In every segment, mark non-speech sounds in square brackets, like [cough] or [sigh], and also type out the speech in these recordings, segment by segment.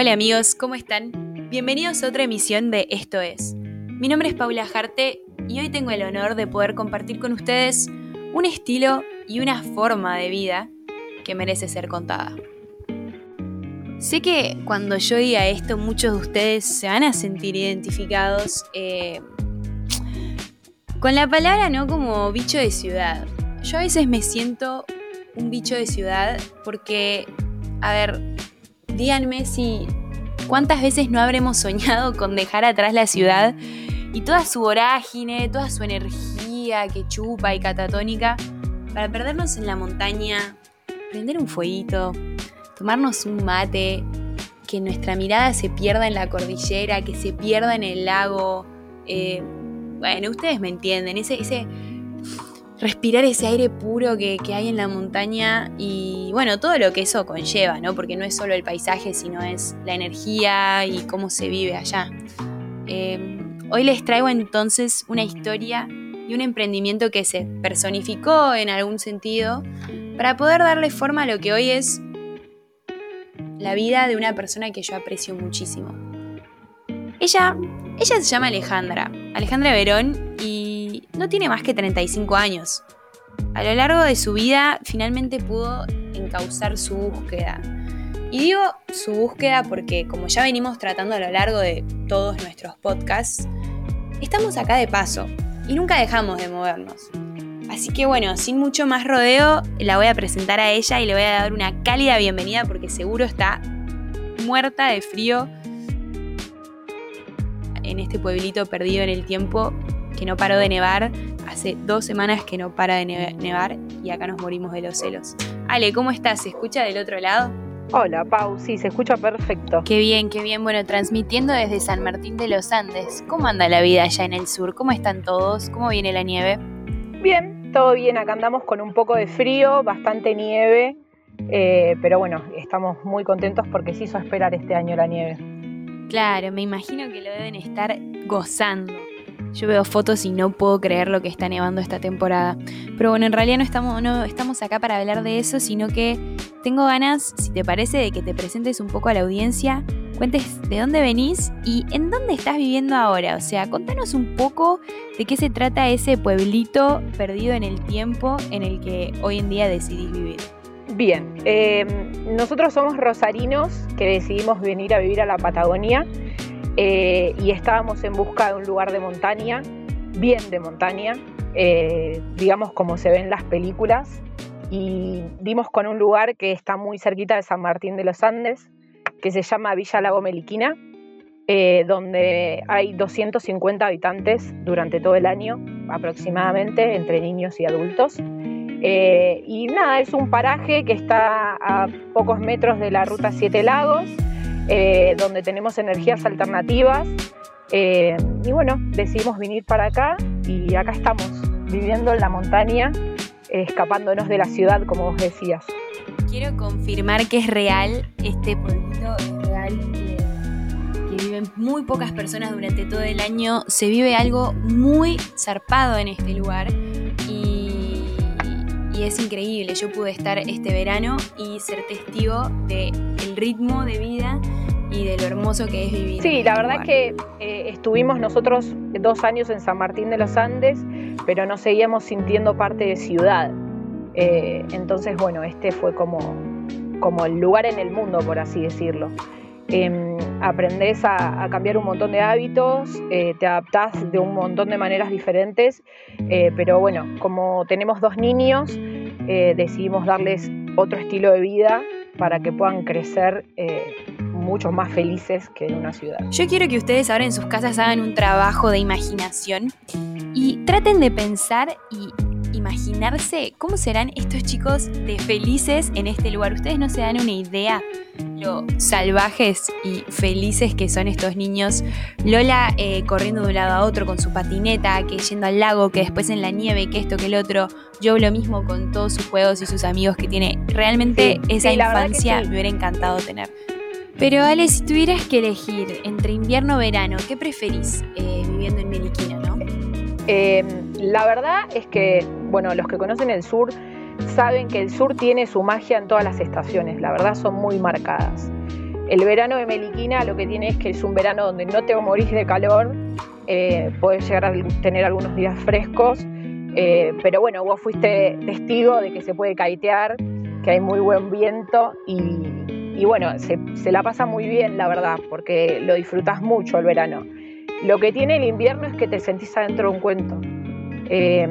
Hola amigos, ¿cómo están? Bienvenidos a otra emisión de Esto es. Mi nombre es Paula Jarte y hoy tengo el honor de poder compartir con ustedes un estilo y una forma de vida que merece ser contada. Sé que cuando yo diga esto muchos de ustedes se van a sentir identificados eh, con la palabra no como bicho de ciudad. Yo a veces me siento un bicho de ciudad porque, a ver, díganme si cuántas veces no habremos soñado con dejar atrás la ciudad y toda su vorágine, toda su energía que chupa y catatónica para perdernos en la montaña, prender un fueguito, tomarnos un mate, que nuestra mirada se pierda en la cordillera, que se pierda en el lago. Eh, bueno, ustedes me entienden, ese, ese respirar ese aire puro que, hay en la montaña y bueno, todo lo que eso conlleva, ¿no? Porque no es solo el paisaje, sino es la energía y cómo se vive allá. Em, hoy les traigo entonces una historia y un emprendimiento que se personificó en algún sentido para poder darle forma a lo que hoy es la vida de una persona que yo aprecio muchísimo. Ella, ella se llama Alejandra, Alejandra Verón, no tiene más que 35 años. A lo largo de su vida finalmente pudo encauzar su búsqueda. Y digo su búsqueda porque como ya venimos tratando a lo largo de todos nuestros podcasts, estamos acá de paso y nunca dejamos de movernos. Así que bueno, sin mucho más rodeo, la voy a presentar a ella y le voy a dar una cálida bienvenida porque seguro está muerta de frío en este pueblito perdido en el tiempo que no paró de nevar. Hace dos semanas que no para de nevar y acá nos morimos de los celos. Ale, ¿cómo estás? ¿Se escucha del otro lado? Hola, Pau, sí, se escucha perfecto. Qué bien, qué bien. Bueno, transmitiendo desde San Martín de los Andes. ¿Cómo anda la vida allá en el sur? ¿Cómo están todos? ¿Cómo viene la nieve? Bien, todo bien. Acá andamos con un poco de frío, bastante nieve. Eh, pero bueno, estamos muy contentos porque se hizo esperar este año la nieve. Claro, me imagino que lo deben estar gozando. Yo veo fotos y no puedo creer lo que está nevando esta temporada. Pero bueno, en realidad no estamos, no estamos acá para hablar de eso, sino que tengo ganas, si te parece, de que te presentes un poco a la audiencia, cuentes de dónde venís y en dónde estás viviendo ahora. O sea, contanos un poco de qué se trata ese pueblito perdido en el tiempo en el que hoy en día decidís vivir. Bien, eh, nosotros somos rosarinos que decidimos venir a vivir a la Patagonia eh, y estábamos en busca de un lugar de montaña, bien de montaña, eh, digamos como se ve en las películas, y dimos con un lugar que está muy cerquita de San Martín de los Andes, que se llama Villa Lago Meliquina, donde hay 250 habitantes durante todo el año aproximadamente, entre niños y adultos. Eh, y nada, es un paraje que está a pocos metros de la ruta Siete Lagos, eh, donde tenemos energías alternativas. Eh, y bueno, decidimos venir para acá y acá estamos, viviendo en la montaña, escapándonos de la ciudad, como vos decías. Quiero confirmar que es real, este pueblito es real, que viven muy pocas personas durante todo el año, se vive algo muy zarpado en este lugar y es increíble. Yo pude estar este verano y ser testigo del ritmo de vida y de lo hermoso que es vivir. Sí, la verdad es que eh, estuvimos nosotros dos años en San Martín de los Andes, pero nos seguíamos sintiendo parte de ciudad. Eh, entonces, bueno, este fue como, como el lugar en el mundo, por así decirlo. Eh, aprendes a, cambiar un montón de hábitos, eh, te adaptás de un montón de maneras diferentes, eh, pero bueno, como tenemos dos niños, eh, decidimos darles otro estilo de vida para que puedan crecer mucho más felices que en una ciudad. Yo quiero que ustedes ahora en sus casas hagan un trabajo de imaginación y traten de pensar y imaginarse cómo serán estos chicos de felices en este lugar. Ustedes no se dan una idea lo salvajes y felices que son estos niños. Lola eh, corriendo de un lado a otro con su patineta, que yendo al lago, que después en la nieve, que esto, que el otro. Yo lo mismo con todos sus juegos y sus amigos que tiene. Realmente esa infancia me hubiera encantado tener. Pero Ale, si tuvieras que elegir entre invierno o verano, ¿qué preferís eh, viviendo en Meliquina, no? Eh, la verdad es que, bueno, los que conocen el sur saben que el sur tiene su magia en todas las estaciones, la verdad son muy marcadas. El verano de Meliquina lo que tiene es que es un verano donde no te morís de calor, eh, puedes llegar a tener algunos días frescos, eh, pero bueno, vos fuiste testigo de que se puede caitear, que hay muy buen viento y, bueno, se, la pasa muy bien, la verdad, porque lo disfrutas mucho el verano. Lo que tiene el invierno es que te sentís adentro de un cuento. Eh,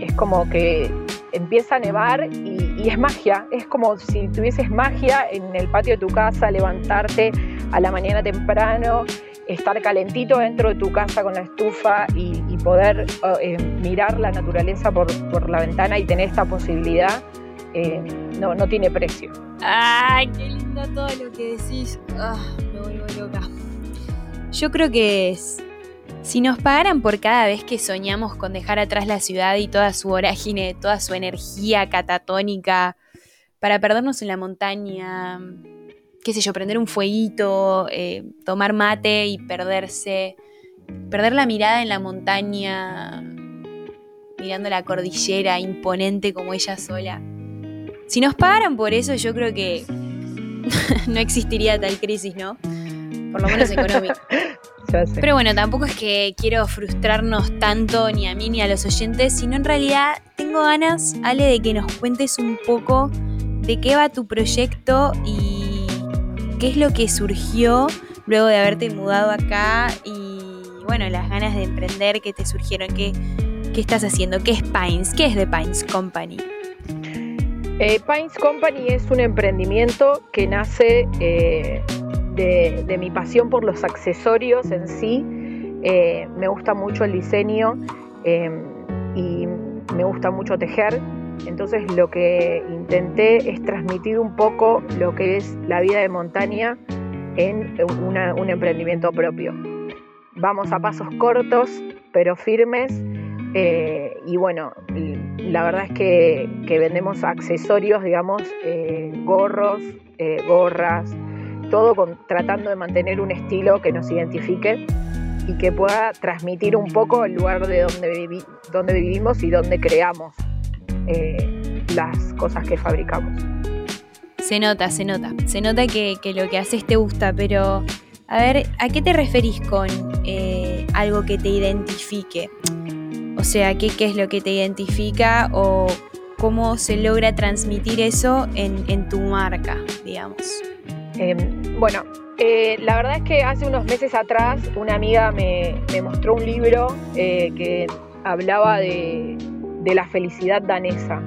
es como que empieza a nevar y, es magia, es como si tuvieses magia en el patio de tu casa, levantarte a la mañana temprano, estar calentito dentro de tu casa con la estufa y, poder eh, mirar la naturaleza por, la ventana y tener esta posibilidad, eh, no, no tiene precio. Ay, qué lindo todo lo que decís. Ah, me vuelvo loca. Yo creo que si nos pagaran por cada vez que soñamos con dejar atrás la ciudad y toda su vorágine, toda su energía catatónica, para perdernos en la montaña, qué sé yo, prender un fueguito, eh, tomar mate y perderse, perder la mirada en la montaña, mirando la cordillera imponente como ella sola. Si nos pagaran por eso, yo creo que [laughs] no existiría tal crisis, ¿no? Por lo menos económica. [laughs] Pero bueno, tampoco es que quiero frustrarnos tanto ni a mí ni a los oyentes, sino en realidad tengo ganas, Ale, de que nos cuentes un poco de qué va tu proyecto y qué es lo que surgió luego de haberte mudado acá y bueno, las ganas de emprender que te surgieron, qué, qué estás haciendo, qué es Pines, qué es The Pines Company. Eh, Pines Company es un emprendimiento que nace eh, de, mi pasión por los accesorios en sí. Eh, me gusta mucho el diseño em, y me gusta mucho tejer. Entonces lo que intenté es transmitir un poco lo que es la vida de montaña en un emprendimiento propio. Vamos a pasos cortos pero firmes eh, y bueno, la verdad es que, vendemos accesorios, digamos, eh, gorros, gorras, todo tratando de mantener un estilo que nos identifique y que pueda transmitir un poco el lugar de donde, donde vivimos y donde creamos eh, las cosas que fabricamos. Se nota, se nota. Se nota que, lo que haces te gusta, pero a ver, ¿a qué te referís con eh, algo que te identifique? O sea, ¿qué, ¿qué, es lo que te identifica o cómo se logra transmitir eso en, en tu marca, digamos? Em, bueno, eh, la verdad es que hace unos meses atrás una amiga me, mostró un libro eh, que hablaba de, la felicidad danesa.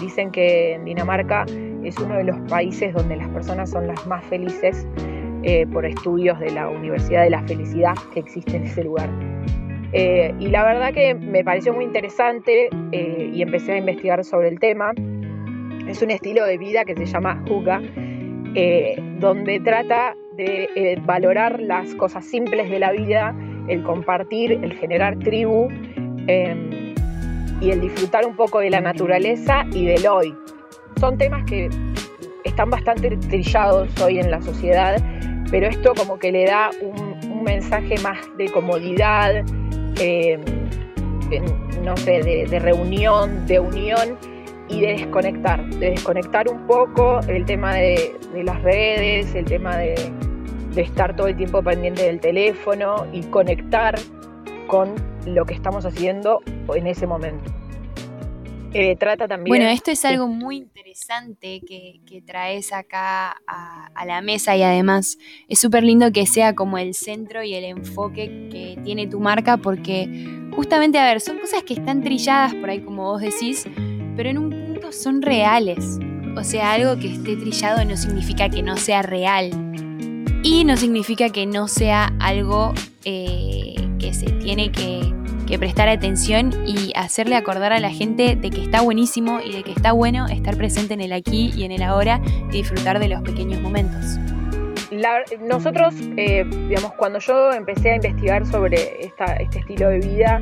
Dicen que Dinamarca es uno de los países donde las personas son las más felices eh, por estudios de la Universidad de la Felicidad que existe en ese lugar. y la verdad que me pareció muy interesante y empecé a investigar sobre el tema. Es un estilo de vida que se llama Huga eh, donde trata de eh, valorar las cosas simples de la vida, el compartir, el generar tribu em, y el disfrutar un poco de la naturaleza y del hoy. Son temas que están bastante trillados hoy en la sociedad, pero esto como que le da un, mensaje más de comodidad, em, no sé, de reunión, de unión y de desconectar, de desconectar un poco el tema de, las redes, el tema de, estar todo el tiempo pendiente del teléfono y conectar con lo que estamos haciendo en ese momento. Eh, trata también. Bueno, esto es algo muy interesante que, traes acá a, a, la mesa y además es súper lindo que sea como el centro y el enfoque que tiene tu marca porque justamente, a ver, son cosas que están trilladas por ahí como vos decís, pero en un punto son reales. O sea, algo que esté trillado no significa que no sea real. Y no significa que no sea algo eh, que se tiene que, que prestar atención y hacerle acordar a la gente de que está buenísimo y de que está bueno estar presente en el aquí y en el ahora y disfrutar de los pequeños momentos. Nosotros, eh, digamos, cuando yo empecé a investigar sobre este estilo de vida,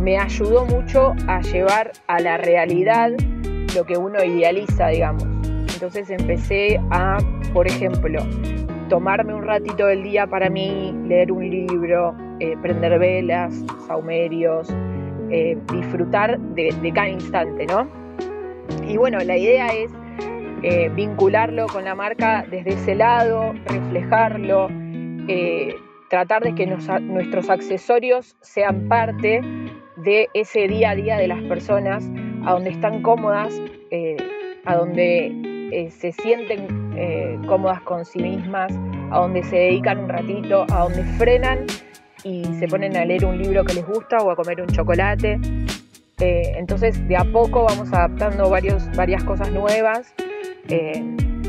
me ayudó mucho a llevar a la realidad lo que uno idealiza, digamos. Entonces empecé a, por ejemplo, tomarme un ratito del día para mí, leer un libro, eh, prender velas, saumerios, eh, disfrutar de, cada instante, ¿no? Y bueno, la idea es eh, vincularlo con la marca desde ese lado, reflejarlo, eh, tratar de que nuestros accesorios sean parte de ese día a día de las personas, a donde están cómodas, eh, a donde se sienten cómodas con sí mismas, a donde se dedican un ratito, a donde frenan y se ponen a leer un libro que les gusta o a comer un chocolate. entonces, de a poco vamos adaptando varios, varias cosas nuevas eh,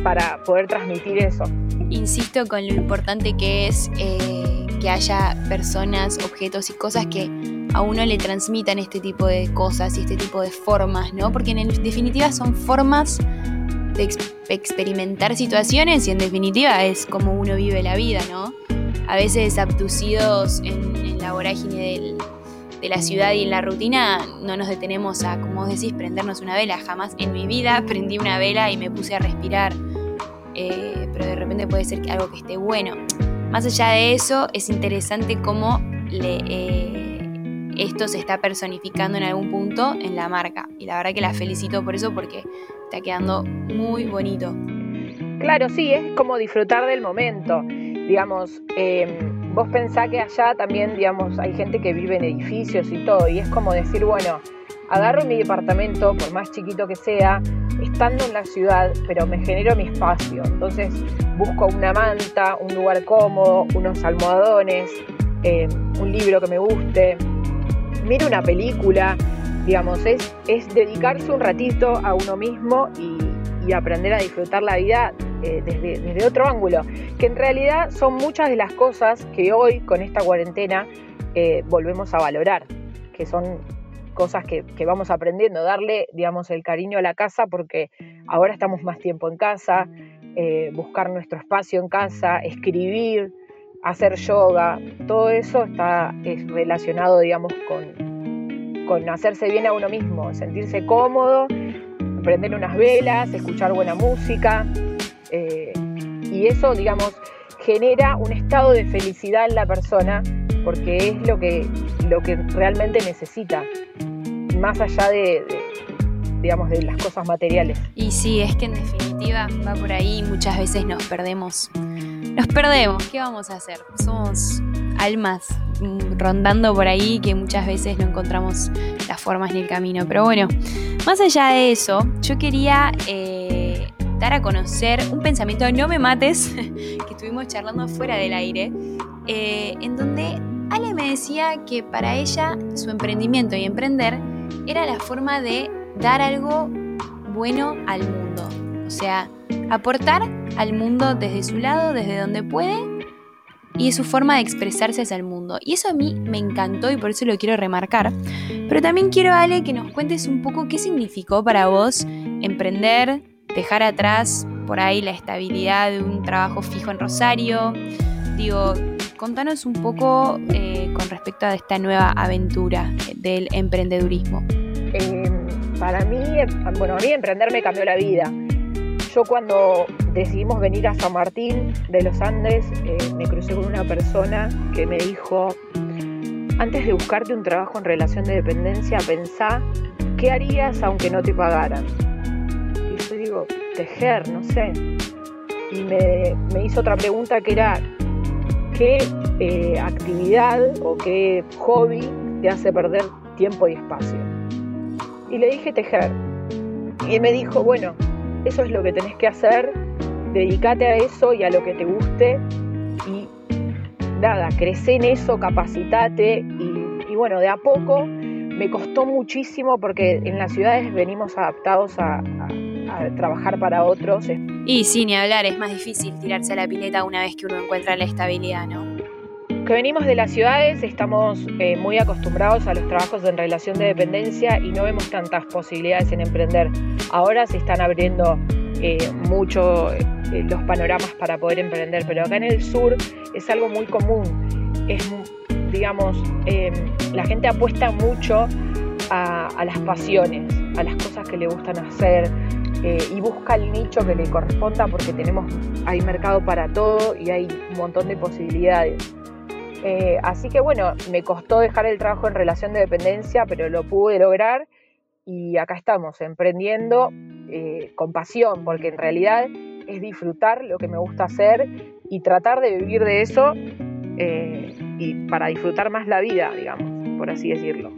para poder transmitir eso. Insisto con lo importante que es eh, que haya personas, objetos y cosas que a uno le transmitan este tipo de cosas y este tipo de formas, ¿no? Porque en definitiva son formas de experimentar situaciones y en definitiva es como uno vive la vida, ¿no? A veces abducidos en, en la vorágine del, de la ciudad y en la rutina no nos detenemos a, como vos decís, prendernos una vela. Jamás en mi vida [laughs] prendí una vela y me puse a respirar. Eh, pero de repente puede ser algo que esté bueno. Más allá de eso, es interesante cómo eh, esto se está personificando en algún punto en la marca. Y la verdad que la felicito por eso porque está quedando muy bonito. Claro, sí, es como disfrutar del momento. Digamos, eh, Vos pensá que allá también, digamos, hay gente que vive en edificios y todo, y es como decir, bueno, agarro mi departamento, por más chiquito que sea, estando en la ciudad, pero me genero mi espacio. Entonces busco una manta, un lugar cómodo, unos almohadones, eh, un libro que me guste, miro una película, digamos, es, es dedicarse un ratito a uno mismo y, y aprender a disfrutar la vida eh, desde, otro ángulo, que en realidad son muchas de las cosas que hoy con esta cuarentena eh, volvemos a valorar, que son cosas que, vamos aprendiendo, darle, digamos, el cariño a la casa porque ahora estamos más tiempo en casa, eh, buscar nuestro espacio en casa, escribir, hacer yoga, todo eso está es relacionado, digamos, con, con hacerse bien a uno mismo, sentirse cómodo, prender unas velas, escuchar buena música, y eso, digamos, genera un estado de felicidad en la persona porque es lo que, lo que realmente necesita, más allá de, digamos, de las cosas materiales. Y sí, es que en definitiva va por ahí, muchas veces nos perdemos. Nos perdemos, ¿qué vamos a hacer? Somos almas rondando por ahí que muchas veces no encontramos las formas ni el camino. Pero bueno, más allá de eso, yo quería... Eh, a conocer un pensamiento de No me mates, [laughs] que estuvimos charlando fuera del aire, eh, en donde Ale me decía que para ella su emprendimiento y emprender era la forma de dar algo bueno al mundo. O sea, aportar al mundo desde su lado, desde donde puede, y es su forma de expresarse hacia el mundo. Y eso a mí me encantó y por eso lo quiero remarcar. Pero también quiero, Ale, que nos cuentes un poco qué significó para vos emprender, dejar atrás por ahí la estabilidad de un trabajo fijo en Rosario. Digo, contanos un poco eh, con respecto a esta nueva aventura del emprendedurismo. Em, para mí, bueno, a mí emprender me cambió la vida. Yo cuando decidimos venir a San Martín de los Andes, eh, me crucé con una persona que me dijo, antes de buscarte un trabajo en relación de dependencia, pensá qué harías aunque no te pagaran tejer, no sé. Y me, hizo otra pregunta que era, ¿qué eh, actividad o qué hobby te hace perder tiempo y espacio? Y le dije tejer. Y me dijo, bueno, eso es lo que tenés que hacer, dedícate a eso y a lo que te guste y nada, crece en eso, capacitate y, bueno, de a poco me costó muchísimo porque en las ciudades venimos adaptados a trabajar para otros. Y sin hablar, es más difícil tirarse a la pileta una vez que uno encuentra la estabilidad, ¿no? Que venimos de las ciudades, estamos eh, muy acostumbrados a los trabajos en relación de dependencia y no vemos tantas posibilidades en emprender. Ahora se están abriendo eh, mucho eh, los panoramas para poder emprender, pero acá en el sur es algo muy común. Es, digamos, la gente apuesta mucho a, a las pasiones, a las cosas que le gustan hacer, eh, y busca el nicho que le corresponda porque tenemos, hay mercado para todo y hay un montón de posibilidades. Eh, así que bueno, me costó dejar el trabajo en relación de dependencia, pero lo pude lograr y acá estamos, emprendiendo eh, con pasión, porque en realidad es disfrutar lo que me gusta hacer y tratar de vivir de eso eh, y para disfrutar más la vida, digamos, por así decirlo.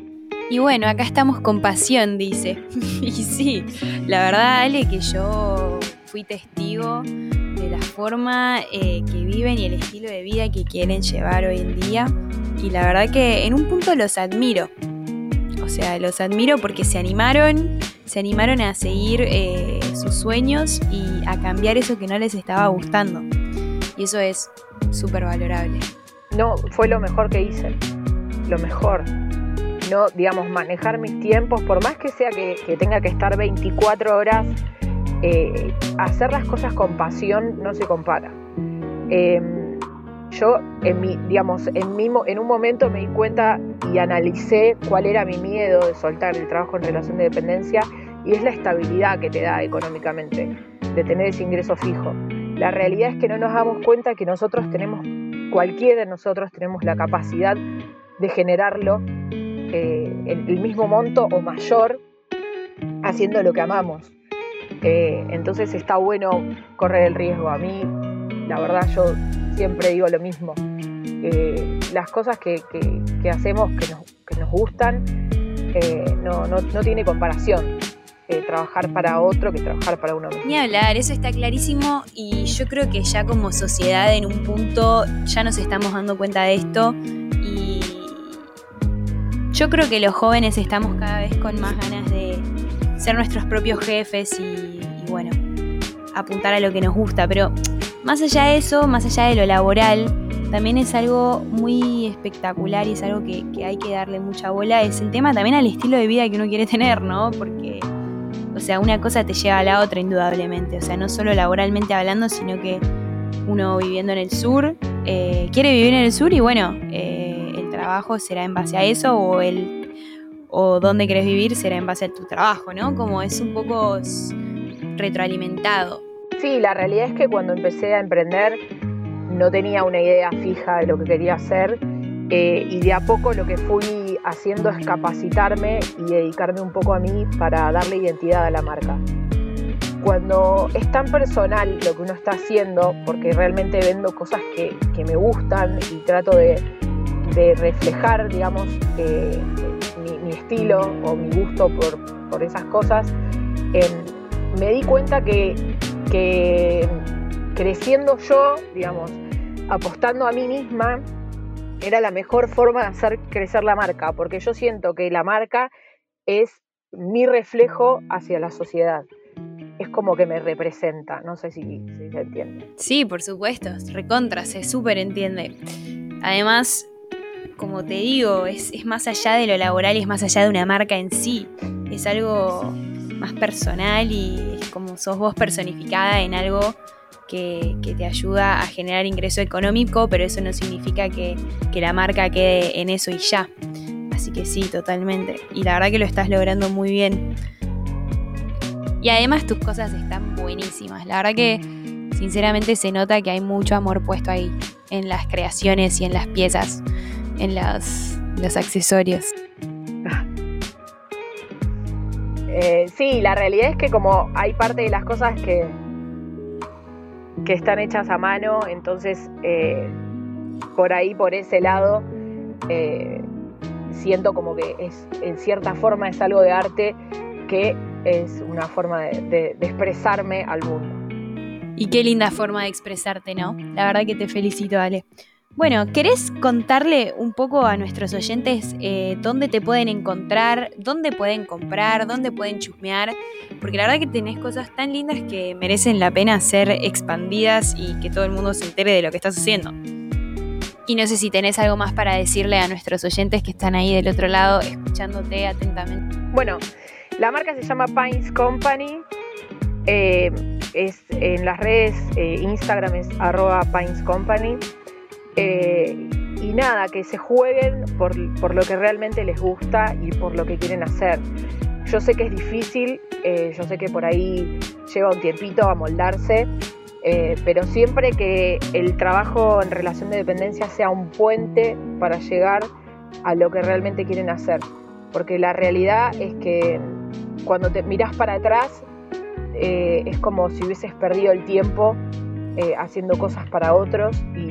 Y bueno, acá estamos con pasión, dice. [laughs] y sí, la verdad, Ale, que yo fui testigo de la forma eh, que viven y el estilo de vida que quieren llevar hoy en día. Y la verdad que en un punto los admiro. O sea, los admiro porque se animaron, se animaron a seguir eh, sus sueños y a cambiar eso que no les estaba gustando. Y eso es súper valorable. No, fue lo mejor que hice. Lo mejor no, digamos, manejar mis tiempos, por más que sea que, tenga que estar 24 horas, eh, hacer las cosas con pasión no se compara. Em, yo, en mi, digamos, en, mi, en un momento me di cuenta y analicé cuál era mi miedo de soltar el trabajo en relación de dependencia y es la estabilidad que te da económicamente, de tener ese ingreso fijo. La realidad es que no nos damos cuenta que nosotros tenemos, cualquiera de nosotros tenemos la capacidad de generarlo eh, el, mismo monto o mayor haciendo lo que amamos. Eh, entonces está bueno correr el riesgo. A mí, la verdad, yo siempre digo lo mismo. Eh, las cosas que, hacemos que nos, gustan no, no, tiene comparación. trabajar para otro que trabajar para uno mismo. Ni hablar, eso está clarísimo y yo creo que ya como sociedad en un punto ya nos estamos dando cuenta de esto yo creo que los jóvenes estamos cada vez con más ganas de ser nuestros propios jefes y, bueno, apuntar a lo que nos gusta, pero más allá de eso, más allá de lo laboral, también es algo muy espectacular y es algo que, hay que darle mucha bola, es el tema también al estilo de vida que uno quiere tener, ¿no? Porque, o sea, una cosa te lleva a la otra indudablemente, o sea, no solo laboralmente hablando, sino que uno viviendo en el sur, eh, quiere vivir en el sur y bueno, eh, será en base a eso o el o dónde querés vivir será en base a tu trabajo, ¿no? Como es un poco retroalimentado. Sí, la realidad es que cuando empecé a emprender no tenía una idea fija de lo que quería hacer eh, y de a poco lo que fui haciendo es capacitarme y dedicarme un poco a mí para darle identidad a la marca. Cuando es tan personal lo que uno está haciendo, porque realmente vendo cosas que, que me gustan y trato de, de reflejar, digamos, eh, mi, estilo o mi gusto por, esas cosas, em, me di cuenta que, que creciendo yo, digamos, apostando a mí misma, era la mejor forma de hacer crecer la marca, porque yo siento que la marca es mi reflejo hacia la sociedad. Es como que me representa, no sé si, si se entiende. Sí, por supuesto, recontra, se súper entiende. Además, como te digo, es, más allá de lo laboral, es más allá de una marca en sí. Es algo más personal y es como sos vos personificada en algo que, te ayuda a generar ingreso económico, pero eso no significa que, la marca quede en eso y ya. Así que sí, totalmente. Y la verdad que lo estás logrando muy bien. Y además tus cosas están buenísimas. La verdad que sinceramente se nota que hay mucho amor puesto ahí en las creaciones y en las piezas en los accesorios. Eh, sí, la realidad es que como hay parte de las cosas que, que están hechas a mano, entonces eh, por ahí, por ese lado, eh, siento como que es, en cierta forma es algo de arte que es una forma de, de expresarme al mundo. Y qué linda forma de expresarte, ¿no? La verdad que te felicito, Ale. Bueno, ¿querés contarle un poco a nuestros oyentes eh, dónde te pueden encontrar, dónde pueden comprar, dónde pueden chusmear? Porque la verdad que tenés cosas tan lindas que merecen la pena ser expandidas y que todo el mundo se entere de lo que estás haciendo. Y no sé si tenés algo más para decirle a nuestros oyentes que están ahí del otro lado escuchándote atentamente. Bueno, la marca se llama Pines Company. Eh, es en las redes, eh, Instagram es arroba Pines Company. Eh, y nada, que se jueguen por, lo que realmente les gusta y por lo que quieren hacer. Yo sé que es difícil, eh, yo sé que por ahí lleva un tiempito a moldarse, eh, pero siempre que el trabajo en relación de dependencia sea un puente para llegar a lo que realmente quieren hacer. Porque la realidad es que cuando te miras para atrás eh, es como si hubieses perdido el tiempo eh, haciendo cosas para otros y,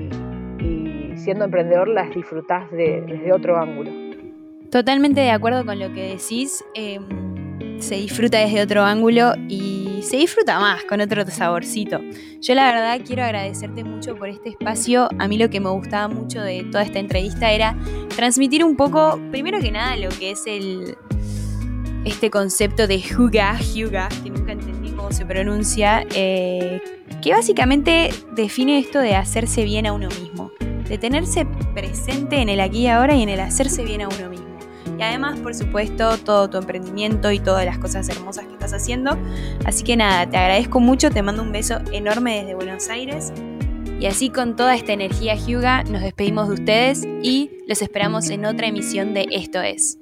siendo emprendedor las disfrutás desde otro ángulo. Totalmente de acuerdo con lo que decís. Em, se disfruta desde otro ángulo y se disfruta más con otro saborcito. Yo la verdad quiero agradecerte mucho por este espacio. A mí lo que me gustaba mucho de toda esta entrevista era transmitir un poco, primero que nada, lo que es el este concepto de Huga, Huga, que nunca entendí cómo se pronuncia, eh, que básicamente define esto de hacerse bien a uno mismo, de tenerse presente en el aquí y ahora y en el hacerse bien a uno mismo. Y además, por supuesto, todo tu emprendimiento y todas las cosas hermosas que estás haciendo. Así que nada, te agradezco mucho, te mando un beso enorme desde Buenos Aires. Y así con toda esta energía Hyuga nos despedimos de ustedes y los esperamos en otra emisión de Esto es.